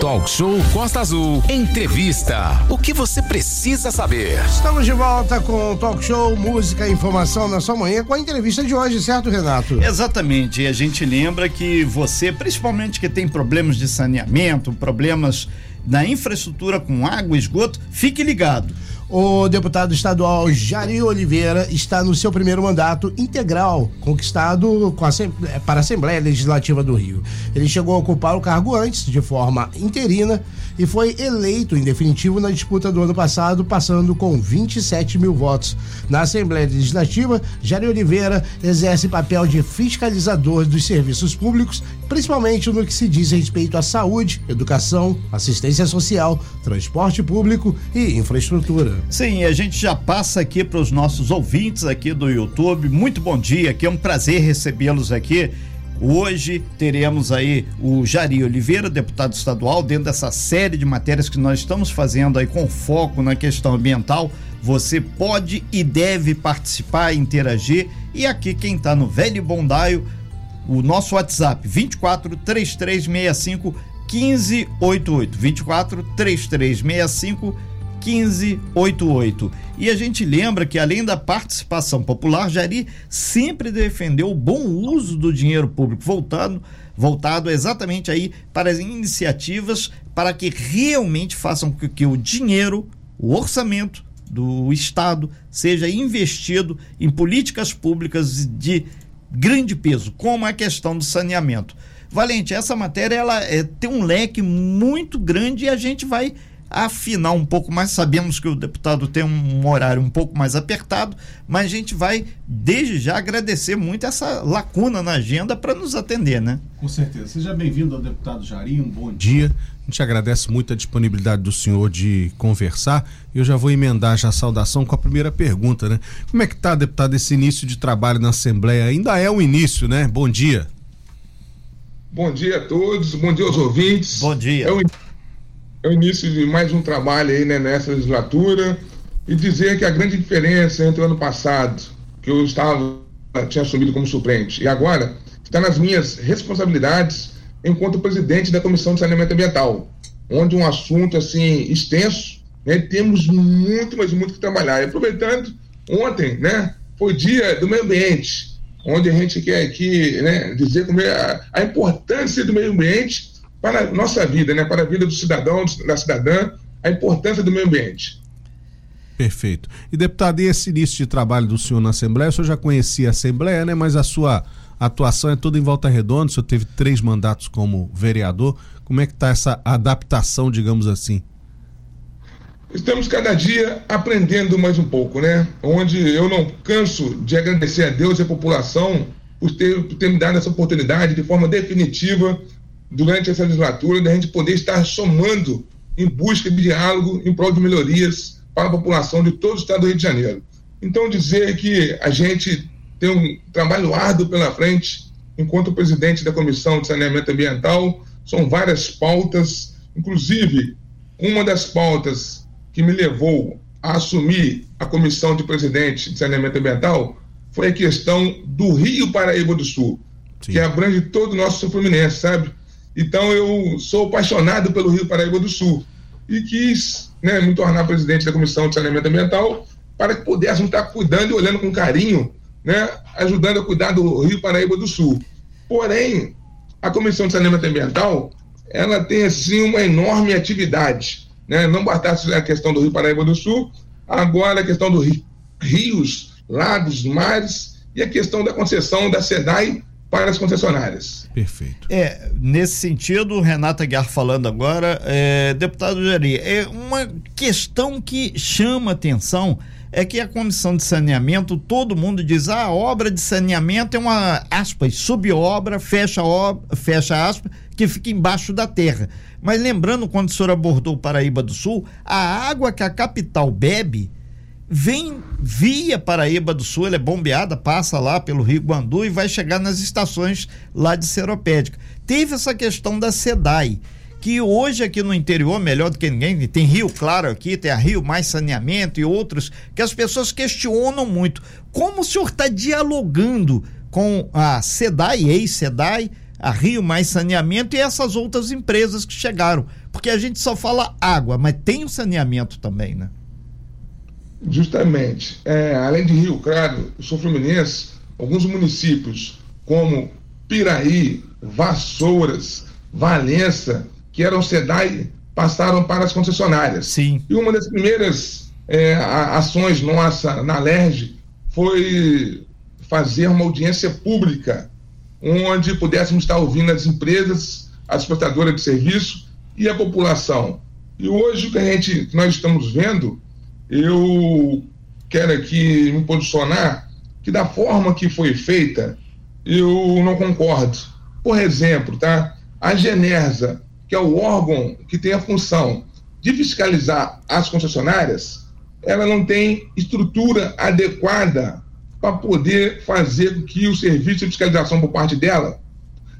Talk Show Costa Azul. Entrevista. O que você precisa saber? Estamos de volta com o Talk Show Música e Informação na sua manhã com a entrevista de hoje, certo, Renato? Exatamente. E a gente lembra que você, principalmente que tem problemas de saneamento, problemas na infraestrutura com água e esgoto, fique ligado. O deputado estadual Jari Oliveira está no seu primeiro mandato integral, conquistado a, para a Assembleia Legislativa do Rio. Ele chegou a ocupar o cargo antes, de forma interina, e foi eleito em definitivo na disputa do ano passado, passando com 27 mil votos. Na Assembleia Legislativa, Jari Oliveira exerce papel de fiscalizador dos serviços públicos, principalmente no que se diz respeito à saúde, educação, assistência social, transporte público e infraestrutura. Sim, a gente já passa aqui para os nossos ouvintes aqui do YouTube. Muito bom dia, que é um prazer recebê-los aqui. Hoje teremos aí o Jari Oliveira, deputado estadual, dentro dessa série de matérias que nós estamos fazendo aí com foco na questão ambiental. Você pode e deve participar, interagir. E aqui quem está no Velho Bondaio, o nosso WhatsApp 24 3365 1588. 24 3365 1588. E a gente lembra que, além da participação popular, Jari sempre defendeu o bom uso do dinheiro público, voltado, voltado exatamente aí para as iniciativas para que realmente façam com que o dinheiro, o orçamento do Estado seja investido em políticas públicas de grande peso, como a questão do saneamento. Valente, essa matéria ela é, tem um leque muito grande e a gente vai afinar um pouco mais. Sabemos que o deputado tem um horário um pouco mais apertado, mas a gente vai, desde já, agradecer muito essa lacuna na agenda para nos atender, né? Com certeza. Seja bem-vindo ao deputado Jarim, um bom dia. A gente agradece muito a disponibilidade do senhor de conversar. Eu já vou emendar já a saudação com a primeira pergunta, né? Como é que está, deputado, esse início de trabalho na Assembleia? Ainda é o início, né? Bom dia. Bom dia a todos, bom dia aos ouvintes. Bom dia. É o é o início de mais um trabalho aí né, nessa legislatura e dizer que a grande diferença entre o ano passado, que eu estava tinha assumido como suplente, e agora está nas minhas responsabilidades enquanto presidente da Comissão de Saneamento Ambiental, onde um assunto assim extenso, né, temos muito, mas muito que trabalhar. E aproveitando, ontem, né, foi dia do meio ambiente, onde a gente quer aqui, né, dizer como é a, a importância do meio ambiente para a nossa vida, né, para a vida do cidadão, da cidadã, a importância do meio ambiente. Perfeito. E deputado, e esse início de trabalho do senhor na Assembleia, o senhor já conhecia a Assembleia, né? Mas a sua atuação é toda em volta redonda, o senhor teve três mandatos como vereador. Como é que está essa adaptação, digamos assim? Estamos cada dia aprendendo mais um pouco, né? Onde eu não canso de agradecer a Deus e a população por ter, por ter me dado essa oportunidade de forma definitiva durante essa legislatura, da gente poder estar somando em busca de diálogo em prol de melhorias para a população de todo o estado do Rio de Janeiro. Então, dizer que a gente tem um trabalho árduo pela frente, enquanto presidente da Comissão de Saneamento Ambiental, são várias pautas, inclusive uma das pautas que me levou a assumir a comissão de presidente de saneamento ambiental foi a questão do Rio Paraíba do Sul, Sim. que abrange todo o nosso sul fluminense, sabe? Então eu sou apaixonado pelo Rio Paraíba do Sul e quis né, me tornar presidente da Comissão de Saneamento Ambiental para que pudéssemos estar cuidando e olhando com carinho, né, ajudando a cuidar do Rio Paraíba do Sul. Porém, a Comissão de Saneamento Ambiental ela tem assim uma enorme atividade, né? Não bastasse a questão do Rio Paraíba do Sul, agora a questão dos rios, lagos, mares e a questão da concessão da SEDAI para as concessionárias. Perfeito. É, nesse sentido, Renata Guiar falando agora, é, deputado Jari, é uma questão que chama atenção é que a comissão de saneamento, todo mundo diz, ah, a obra de saneamento é uma, aspas, subobra, fecha, obra, fecha aspas, que fica embaixo da terra. Mas lembrando, quando o senhor abordou o Paraíba do Sul, a água que a capital bebe vem via Paraíba do Sul, ela é bombeada, passa lá pelo Rio Guandu e vai chegar nas estações lá de Seropédica. Teve essa questão da SEDAI, que hoje aqui no interior, melhor do que ninguém, tem Rio Claro aqui, tem a Rio Mais Saneamento e outros, que as pessoas questionam muito. Como o senhor está dialogando com a SEDAI, ex-SEDAI, a Rio Mais Saneamento e essas outras empresas que chegaram. Porque a gente só fala água, mas tem o saneamento também, né? Justamente. É, além de Rio Claro, São Fluminense, alguns municípios como Piraí, Vassouras, Valença, que eram SEDAI, passaram para as concessionárias. Sim. E uma das primeiras é, ações nossa na LERJ foi fazer uma audiência pública, onde pudéssemos estar ouvindo as empresas, as prestadoras de serviço e a população. E hoje o que a gente, que nós estamos vendo, eu quero aqui me posicionar que da forma que foi feita, eu não concordo. Por exemplo, tá? A Genersa, que é o órgão que tem a função de fiscalizar as concessionárias, ela não tem estrutura adequada para poder fazer com que o serviço de fiscalização por parte dela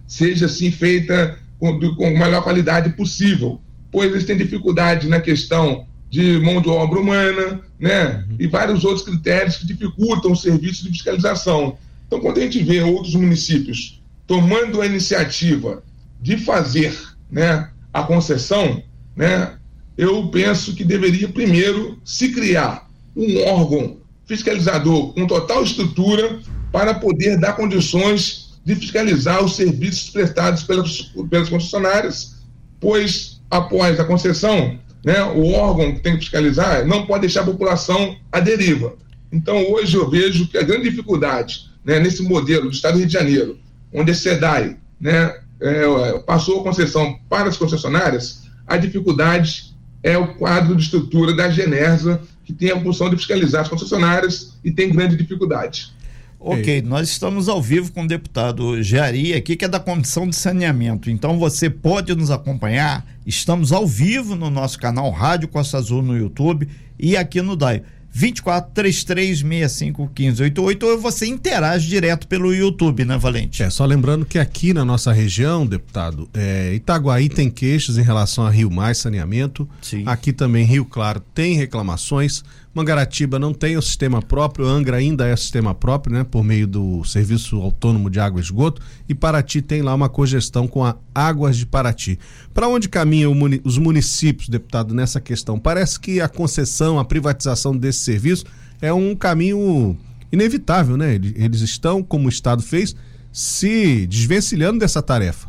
seja assim feita com, com a melhor qualidade possível, pois eles têm dificuldade na questão de mão de obra humana, né? Uhum. E vários outros critérios que dificultam o serviço de fiscalização. Então, quando a gente vê outros municípios tomando a iniciativa de fazer né, a concessão, né, eu penso que deveria primeiro se criar um órgão fiscalizador com total estrutura para poder dar condições de fiscalizar os serviços prestados pelas, pelas concessionárias, pois após a concessão, né, o órgão que tem que fiscalizar não pode deixar a população à deriva. Então, hoje eu vejo que a grande dificuldade né, nesse modelo do Estado do Rio de Janeiro, onde a SEDAI né, é, passou a concessão para as concessionárias, a dificuldade é o quadro de estrutura da Genersa, que tem a função de fiscalizar as concessionárias e tem grande dificuldade. Ok, nós estamos ao vivo com o deputado Jari aqui, que é da Comissão de Saneamento. Então você pode nos acompanhar. Estamos ao vivo no nosso canal Rádio Costa Azul no YouTube e aqui no DAI. 24 33 65 15 88 ou você interage direto pelo YouTube, né, Valente? É, só lembrando que aqui na nossa região, deputado, é, Itaguaí tem queixas em relação a Rio Mais Saneamento. Sim. Aqui também Rio Claro tem reclamações. Mangaratiba não tem o sistema próprio, Angra ainda é sistema próprio, né, por meio do Serviço Autônomo de Água e Esgoto, e Paraty tem lá uma cogestão com a Águas de Paraty. Para onde caminham os municípios, deputado, nessa questão? Parece que a concessão, a privatização desse serviço é um caminho inevitável, né? Eles estão, como o Estado fez, se desvencilhando dessa tarefa.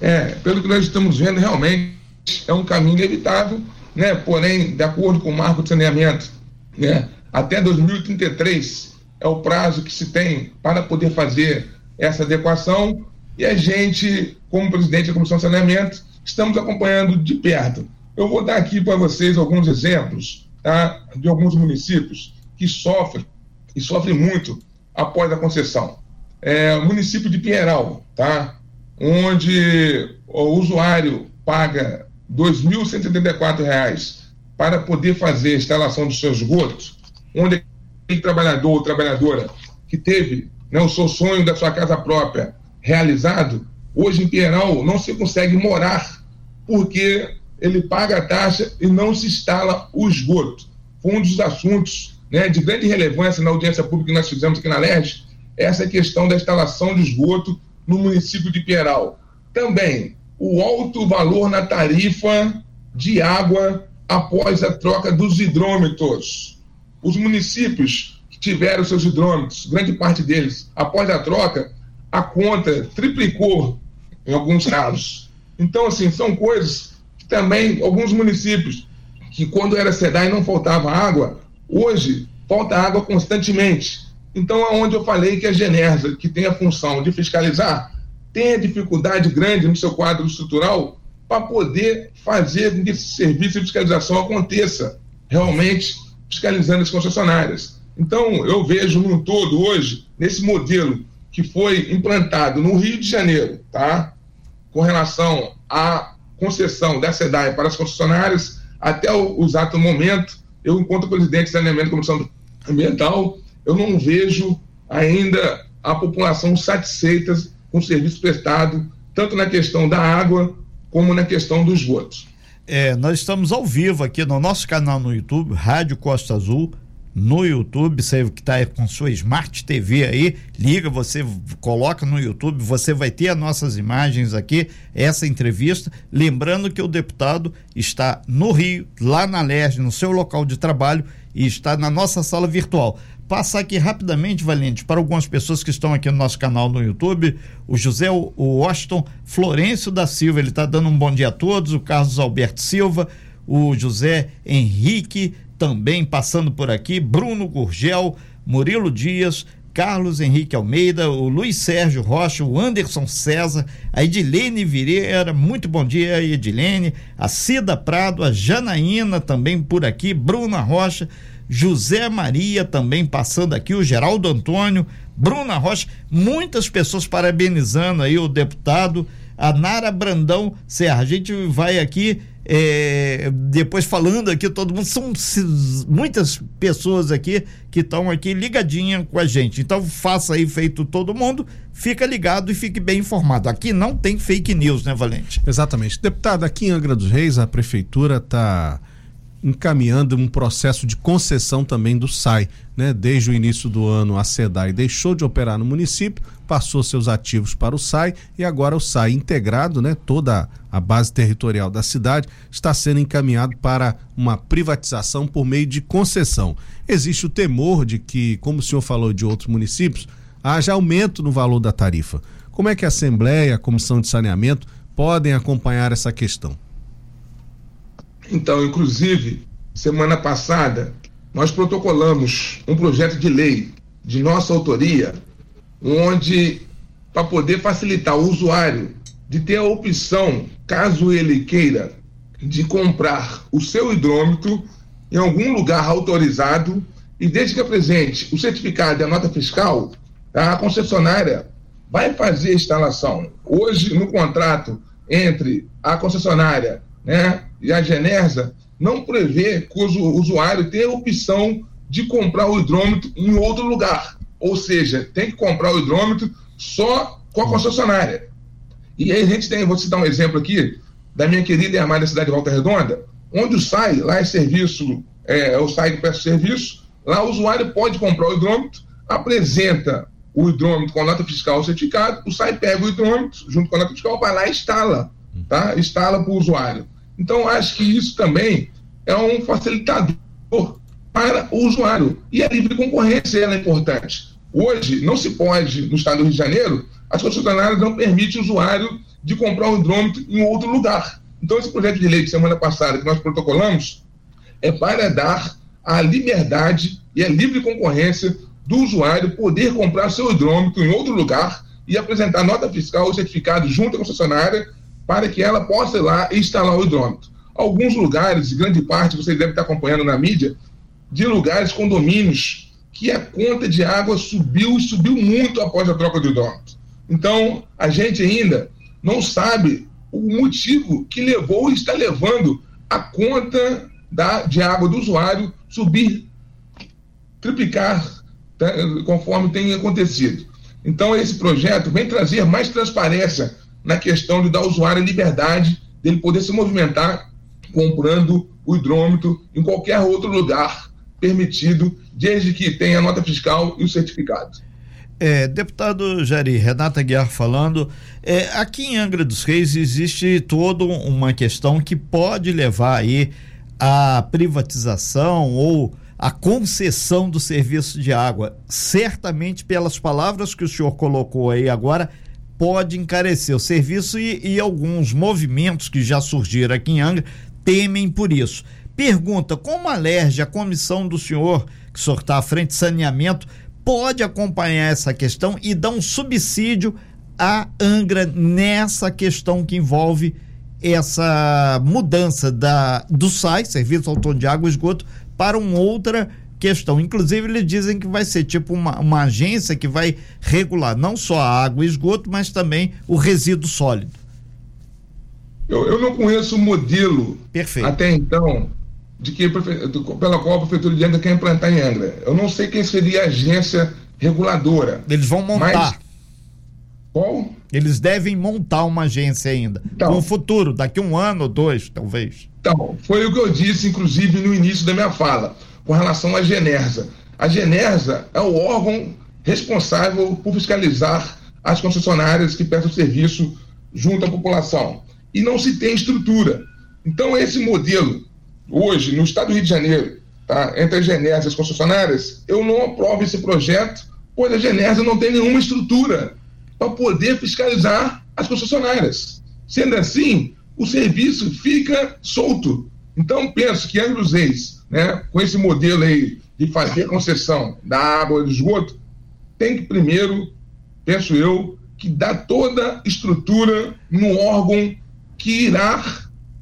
É, pelo que nós estamos vendo, realmente é um caminho inevitável né? porém, de acordo com o marco de saneamento, né? até 2033 é o prazo que se tem para poder fazer essa adequação e a gente, como presidente da Comissão de Saneamento, estamos acompanhando de perto. Eu vou dar aqui para vocês alguns exemplos tá? de alguns municípios que sofrem, e sofrem muito após a concessão. É, o município de Pinheiral, tá? onde o usuário paga R$ 2.174 para poder fazer a instalação dos seus esgotos, onde aquele trabalhador ou trabalhadora que teve né, o seu sonho da sua casa própria realizado, hoje em Pinheiral não se consegue morar porque ele paga a taxa e não se instala o esgoto. Foi um dos assuntos né, de grande relevância na audiência pública que nós fizemos aqui na LERJ, essa questão da instalação de esgoto no município de Pinheiral. Também o alto valor na tarifa de água após a troca dos hidrômetros. Os municípios que tiveram seus hidrômetros, grande parte deles, após a troca, a conta triplicou em alguns casos. Então, assim, são coisas que também alguns municípios que quando era SEDAI não faltava água, hoje falta água constantemente. Então, aonde eu falei que a Genersa, que tem a função de fiscalizar, tem dificuldade grande no seu quadro estrutural para poder fazer com que esse serviço de fiscalização aconteça realmente fiscalizando as concessionárias. Então, eu vejo num todo hoje, nesse modelo que foi implantado no Rio de Janeiro, tá? com relação à concessão da SEDAI para as concessionárias, até o, exato momento, eu, enquanto presidente da Comissão Ambiental, eu não vejo ainda a população satisfeita o serviço prestado, tanto na questão da água como na questão dos esgotos. É, nós estamos ao vivo aqui no nosso canal no YouTube, Rádio Costa Azul, no YouTube, você que está com sua Smart TV aí, liga, você coloca no YouTube, você vai ter as nossas imagens aqui, essa entrevista. Lembrando que o deputado está no Rio, lá na Leste, no seu local de trabalho e está na nossa sala virtual passar aqui rapidamente, Valente, para algumas pessoas que estão aqui no nosso canal no YouTube. O José o Washington Florencio da Silva, ele está dando um bom dia a todos. O Carlos Alberto Silva, o José Henrique também passando por aqui. Bruno Gurgel, Murilo Dias, Carlos Henrique Almeida, o Luiz Sérgio Rocha, o Anderson César, a Edilene Vireira, muito bom dia, Edilene, a Cida Prado, a Janaína também por aqui, Bruna Rocha. José Maria também passando aqui, o Geraldo Antônio, Bruna Rocha, muitas pessoas parabenizando aí o deputado, a Nara Brandão Serra. A gente vai aqui é, depois falando aqui, todo mundo, são muitas pessoas aqui que estão aqui ligadinha com a gente. Então faça aí feito todo mundo, fica ligado e fique bem informado. Aqui não tem fake news, né, Valente? Exatamente. Deputado, aqui em Angra dos Reis, a prefeitura está encaminhando um processo de concessão também do SAI. Né? Desde o início do ano, a SEDAI deixou de operar no município, passou seus ativos para o SAI e agora o SAI integrado, né? toda a base territorial da cidade, está sendo encaminhado para uma privatização por meio de concessão. Existe o temor de que, como o senhor falou de outros municípios, haja aumento no valor da tarifa. Como é que a Assembleia, a Comissão de Saneamento podem acompanhar essa questão? Então, inclusive, semana passada, nós protocolamos um projeto de lei de nossa autoria, onde, para poder facilitar o usuário de ter a opção, caso ele queira, de comprar o seu hidrômetro em algum lugar autorizado e desde que apresente o certificado e a nota fiscal, a concessionária vai fazer a instalação. Hoje, no contrato entre a concessionária né, e a Genersa não prevê que o usuário tenha a opção de comprar o hidrômetro em outro lugar. Ou seja, tem que comprar o hidrômetro só com a concessionária. E aí a gente tem, vou citar um exemplo aqui, da minha querida e amada cidade de Volta Redonda, onde o SAI, lá é serviço, é, é o SAI que presta serviço, lá o usuário pode comprar o hidrômetro, apresenta o hidrômetro com a nota fiscal certificado, o SAI pega o hidrômetro junto com a nota fiscal, vai lá e instala, tá? Instala para o usuário. Então, acho que isso também é um facilitador para o usuário. E a livre concorrência é importante. Hoje, não se pode, no estado do Rio de Janeiro, as concessionárias não permitem o usuário de comprar o hidrômetro em outro lugar. Então, esse projeto de lei de semana passada que nós protocolamos é para dar a liberdade e a livre concorrência do usuário poder comprar seu hidrômetro em outro lugar e apresentar nota fiscal ou certificado junto à concessionária para que ela possa ir lá instalar o hidrômetro. Alguns lugares, grande parte, você deve estar acompanhando na mídia, de lugares, condomínios, que a conta de água subiu e subiu muito após a troca do hidrômetro. Então, a gente ainda não sabe o motivo que levou e está levando a conta da, de água do usuário subir, triplicar, tá, conforme tem acontecido. Então, esse projeto vem trazer mais transparência na questão de dar ao usuário a liberdade dele poder se movimentar comprando o hidrômetro em qualquer outro lugar permitido, desde que tenha a nota fiscal e o certificado. É, deputado Jari, Renata Guiar falando, é, aqui em Angra dos Reis existe toda uma questão que pode levar aí a privatização ou a concessão do serviço de água. Certamente, pelas palavras que o senhor colocou aí agora, pode encarecer o serviço e, e alguns movimentos que já surgiram aqui em Angra temem por isso. Pergunta: como alerge a comissão do senhor, que o senhor está à frente de saneamento, pode acompanhar essa questão e dar um subsídio à Angra nessa questão que envolve essa mudança da, do SAI, Serviço Autônomo de Água e Esgoto, para uma outra questão. Inclusive, eles dizem que vai ser tipo uma, uma agência que vai regular não só a água e esgoto, mas também o resíduo sólido. Eu, eu não conheço o modelo Perfeito. até então de que pela qual a prefeitura de Angra quer implantar em Angra. Eu não sei quem seria a agência reguladora. Eles vão montar. Qual? Eles devem montar uma agência ainda. Então, no futuro, daqui um ano ou dois, talvez. Então, foi o que eu disse, inclusive, no início da minha fala com relação à Genersa. A Genersa é o órgão responsável por fiscalizar as concessionárias que prestam serviço junto à população. E não se tem estrutura. Então, esse modelo, hoje, no estado do Rio de Janeiro, tá, entre a Genersa e as concessionárias, eu não aprovo esse projeto, pois a Genersa não tem nenhuma estrutura para poder fiscalizar as concessionárias. Sendo assim, o serviço fica solto. Então, penso que Angra dos Reis, né, com esse modelo aí de fazer concessão da água e do esgoto, tem que primeiro, penso eu, que dar toda estrutura no órgão que irá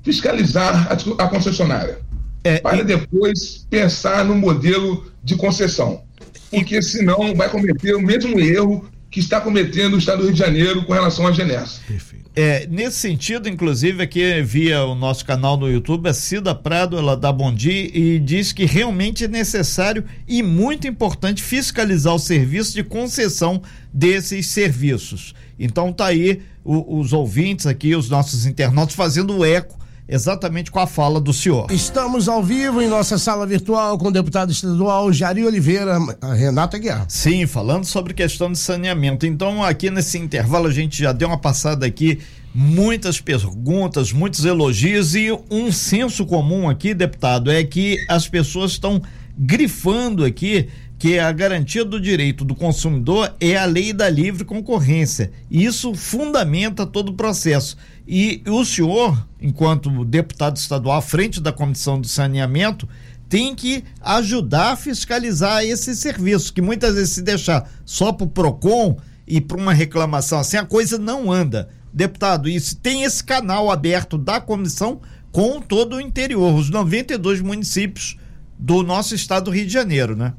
fiscalizar a, a concessionária. É, para e... depois pensar no modelo de concessão. Porque senão vai cometer o mesmo erro que está cometendo o Estado do Rio de Janeiro com relação à. Perfeito. É, nesse sentido, inclusive, aqui via o nosso canal no YouTube, a Cida Prado, ela dá bom dia e diz que realmente é necessário e muito importante fiscalizar o serviço de concessão desses serviços. Então tá aí o, os ouvintes aqui, os nossos internautas fazendo eco exatamente com a fala do senhor. Estamos ao vivo em nossa sala virtual com o deputado estadual Jari Oliveira, Renata Guiar. Sim, falando sobre questão de saneamento. Então, aqui nesse intervalo, a gente já deu uma passada aqui, muitas perguntas, muitos elogios e um senso comum aqui, deputado, é que as pessoas estão grifando aqui que a garantia do direito do consumidor é a lei da livre concorrência. Isso fundamenta todo o processo. E o senhor, enquanto deputado estadual à frente da Comissão do Saneamento, tem que ajudar a fiscalizar esse serviço, que muitas vezes se deixar só para o PROCON e para uma reclamação assim, a coisa não anda. Deputado, isso tem esse canal aberto da comissão com todo o interior, os 92 municípios do nosso estado do Rio de Janeiro, né?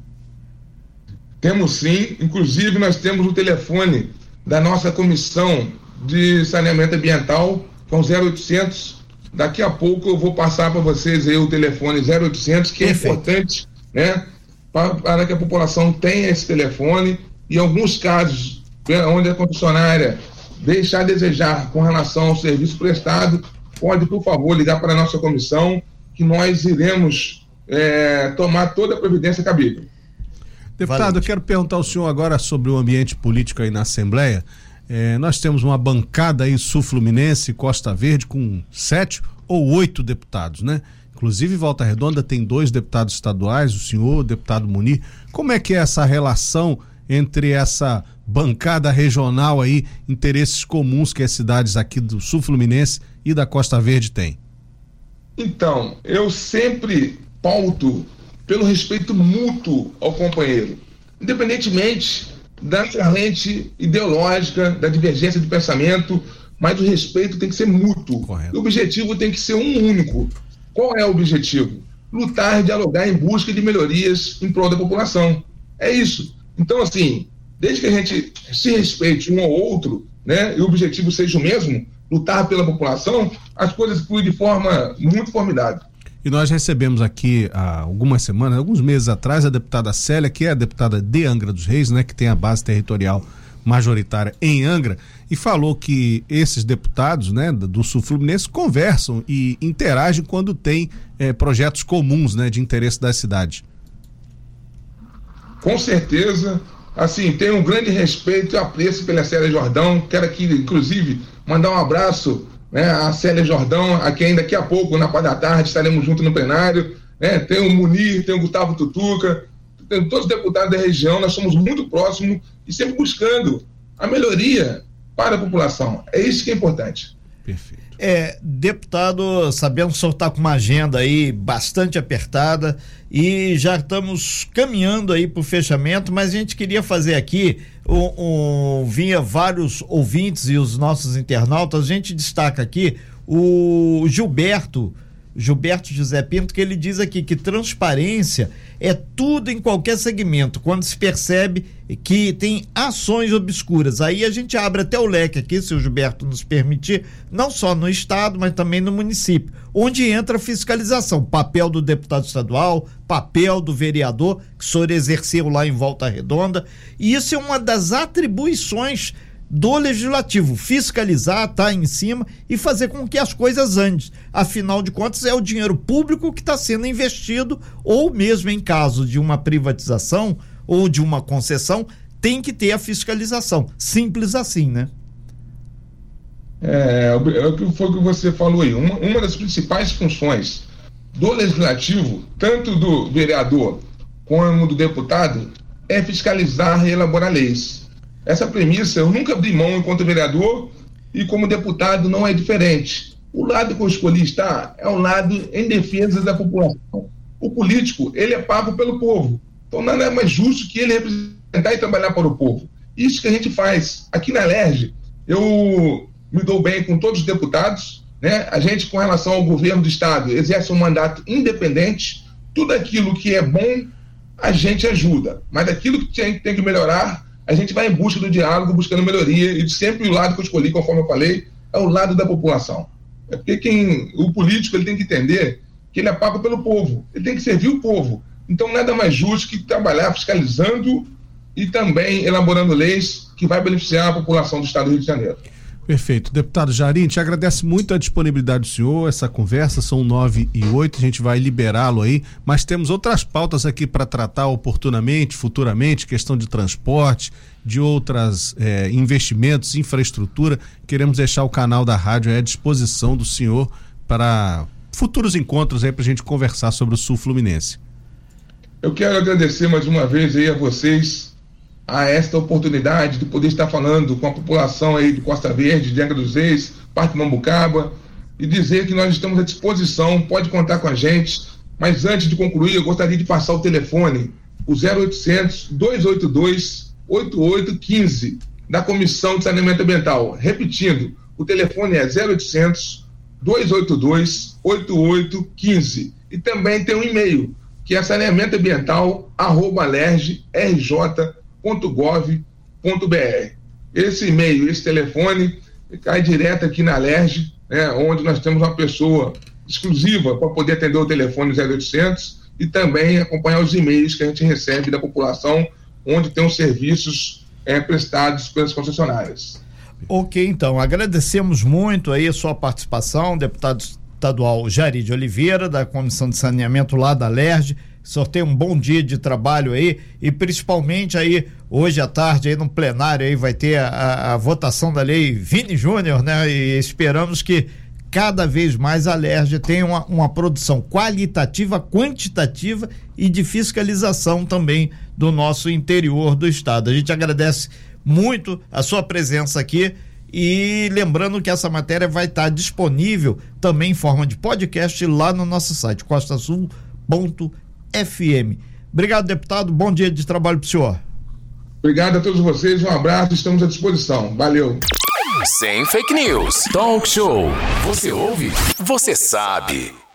Temos sim, inclusive nós temos o telefone da nossa comissão de saneamento ambiental com 0800. Daqui a pouco eu vou passar para vocês aí o telefone 0800, que é Perfeito. importante, né? Para, que a população tenha esse telefone. E alguns casos né, onde a concessionária deixar a desejar com relação ao serviço prestado, pode, por favor, ligar para a nossa comissão, que nós iremos é, tomar toda a providência cabível. Deputado, Valente. eu quero perguntar ao senhor agora sobre o ambiente político aí na Assembleia. É, nós temos uma bancada aí sul-fluminense, Costa Verde, com sete ou oito deputados, né? Inclusive, Volta Redonda tem dois deputados estaduais, o senhor, o deputado Munir. Como é que é essa relação entre essa bancada regional aí, interesses comuns que as cidades aqui do Sul Fluminense e da Costa Verde têm? Então, eu sempre pauto pelo respeito mútuo ao companheiro, independentemente da corrente ideológica, da divergência de pensamento, mas o respeito tem que ser mútuo. Correto. O objetivo tem que ser um único. Qual é o objetivo? Lutar, dialogar em busca de melhorias em prol da população. É isso. Então, assim, desde que a gente se respeite um ao outro, né, e o objetivo seja o mesmo, lutar pela população, as coisas fluem de forma muito formidável. E nós recebemos aqui há algumas semanas, alguns meses atrás, a deputada Célia, que é a deputada de Angra dos Reis, né, que tem a base territorial majoritária em Angra, e falou que esses deputados né, do Sul Fluminense conversam e interagem quando tem eh, projetos comuns né, de interesse da cidade. Com certeza, assim, tenho um grande respeito e apreço pela Célia Jordão. Quero aqui, inclusive, mandar um abraço né, a Célia Jordão, a quem daqui a pouco, na parte da tarde, estaremos juntos no plenário. Né, tem o Munir, tem o Gustavo Tutuca, tem todos os deputados da região, nós somos muito próximos e sempre buscando a melhoria para a população. É isso que é importante. Perfeito. É, deputado, sabemos que o senhor está com uma agenda aí bastante apertada e já estamos caminhando aí para o fechamento, mas a gente queria fazer aqui, um, um, vinha vários ouvintes e os nossos internautas, a gente destaca aqui o Gilberto, Gilberto José Pinto, que ele diz aqui que transparência é tudo em qualquer segmento, quando se percebe que tem ações obscuras. Aí a gente abre até o leque aqui, se o Gilberto nos permitir, não só no estado, mas também no município, onde entra a fiscalização, papel do deputado estadual, papel do vereador, que o senhor exerceu lá em Volta Redonda, e isso é uma das atribuições do legislativo, fiscalizar, tá em cima e fazer com que as coisas andem. Afinal de contas, é o dinheiro público que está sendo investido, ou mesmo em caso de uma privatização ou de uma concessão, tem que ter a fiscalização. Simples assim, né? É, é foi o que você falou aí. Uma, uma das principais funções do legislativo, tanto do vereador como do deputado, é fiscalizar e elaborar leis. Essa premissa eu nunca abri mão enquanto vereador e como deputado não é diferente. O lado que eu escolhi estar é um lado em defesa da população. O político, ele é pago pelo povo. Então nada é mais justo que ele representar e trabalhar para o povo. Isso que a gente faz. Aqui na LERJ, eu me dou bem com todos os deputados, né? A gente, com relação ao governo do Estado, exerce um mandato independente. Tudo aquilo que é bom, a gente ajuda. Mas aquilo que tem, tem que melhorar, a gente vai em busca do diálogo, buscando melhoria. E sempre o lado que eu escolhi, conforme eu falei, é o lado da população. É porque quem, o político ele tem que entender que ele é pago pelo povo, ele tem que servir o povo. Então, nada mais justo que trabalhar fiscalizando e também elaborando leis que vai beneficiar a população do Estado do Rio de Janeiro. Perfeito. Deputado Jarim, te agradece muito a disponibilidade do senhor, essa conversa, são nove e oito, a gente vai liberá-lo aí, mas temos outras pautas aqui para tratar oportunamente, futuramente, questão de transporte, de outros é, investimentos, infraestrutura. Queremos deixar o canal da rádio à disposição do senhor para futuros encontros aí para a gente conversar sobre o Sul Fluminense. Eu quero agradecer mais uma vez aí a vocês a esta oportunidade de poder estar falando com a população aí de Costa Verde, de Angra dos Reis, Parque Mambucaba, e dizer que nós estamos à disposição, pode contar com a gente. Mas antes de concluir, eu gostaria de passar o telefone, o 0800 282 8815 da Comissão de Saneamento Ambiental. Repetindo, o telefone é 0800 282 8815. E também tem um e-mail, que é saneamentoambiental@lerj.rj www.gov.br. Esse e-mail, esse telefone, cai direto aqui na LERJ, né, onde nós temos uma pessoa exclusiva para poder atender o telefone 0800 e também acompanhar os e-mails que a gente recebe da população, onde tem os serviços é, prestados pelas concessionárias. Ok, então, agradecemos muito aí a sua participação, deputado estadual Jari de Oliveira, da Comissão de Saneamento lá da LERJ, sorteio um bom dia de trabalho aí e principalmente aí hoje à tarde aí no plenário aí vai ter a, a, a votação da lei Vini Júnior, né? E esperamos que cada vez mais a LERJ tenha uma, uma produção qualitativa, quantitativa e de fiscalização também do nosso interior do estado. A gente agradece muito a sua presença aqui e lembrando que essa matéria vai estar disponível também em forma de podcast lá no nosso site costasul.com FM. Obrigado, deputado. Bom dia de trabalho para o senhor. Obrigado a todos vocês. Um abraço. Estamos à disposição. Valeu. Sem fake news. Talk show. Você ouve? Você sabe.